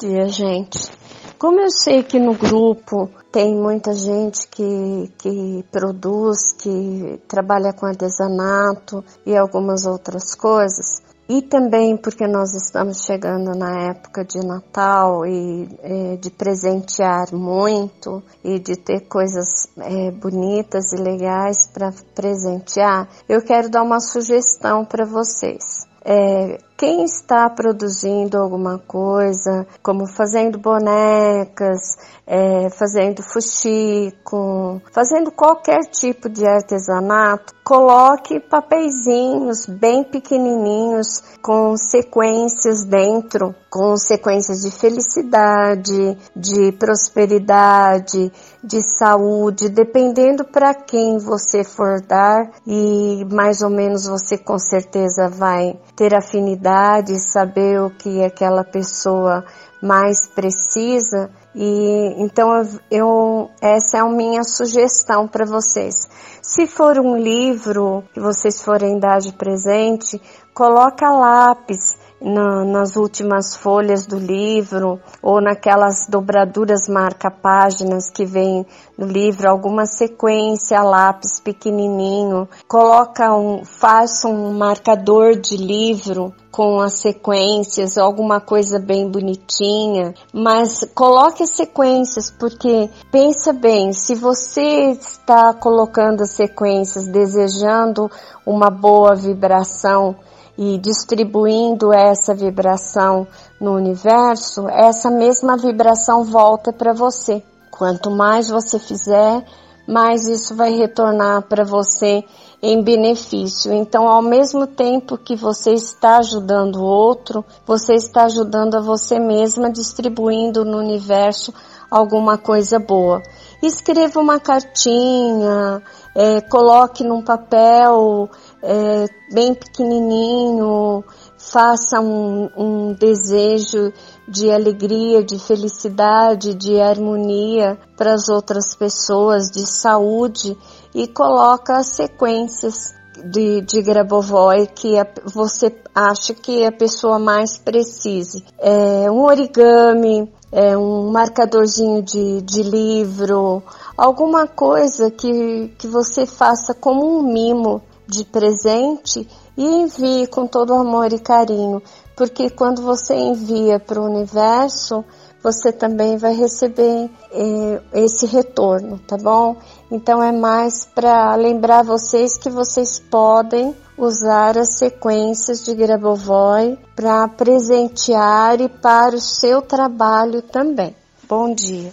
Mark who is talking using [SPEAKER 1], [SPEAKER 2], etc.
[SPEAKER 1] dia, gente. Como eu sei que no grupo tem muita gente que, que produz, que trabalha com artesanato e algumas outras coisas, e também porque nós estamos chegando na época de Natal e é, de presentear muito e de ter coisas é, bonitas e legais para presentear, eu quero dar uma sugestão para vocês. É, quem está produzindo alguma coisa, como fazendo bonecas, é, fazendo fuxico, fazendo qualquer tipo de artesanato, coloque papeizinhos bem pequenininhos com sequências dentro, com sequências de felicidade, de prosperidade, de saúde, dependendo para quem você for dar e mais ou menos você com certeza vai ter afinidade, saber o que aquela pessoa mais precisa e então eu essa é a minha sugestão para vocês. Se for um livro que vocês forem dar de presente, coloca lápis na, nas últimas folhas do livro ou naquelas dobraduras marca-páginas que vem no livro, alguma sequência, lápis pequenininho, coloca um, faça um marcador de livro com as sequências, alguma coisa bem bonitinha, mas coloque as sequências, porque pensa bem, se você está colocando as sequências desejando uma boa vibração, e distribuindo essa vibração no universo, essa mesma vibração volta para você. Quanto mais você fizer, mais isso vai retornar para você em benefício. Então, ao mesmo tempo que você está ajudando o outro, você está ajudando a você mesma, distribuindo no universo alguma coisa boa. Escreva uma cartinha, é, coloque num papel é, bem pequenininho, faça um, um desejo de alegria, de felicidade, de harmonia para as outras pessoas, de saúde e coloca as sequências de, de Grabovoi que a, você acha que a pessoa mais precise. É, um origami, é, um marcadorzinho de, de livro, alguma coisa que, que você faça como um mimo de presente e envie com todo amor e carinho, porque quando você envia para o universo, você também vai receber eh, esse retorno, tá bom? Então é mais para lembrar vocês que vocês podem usar as sequências de Grabovoi para presentear e para o seu trabalho também. Bom dia!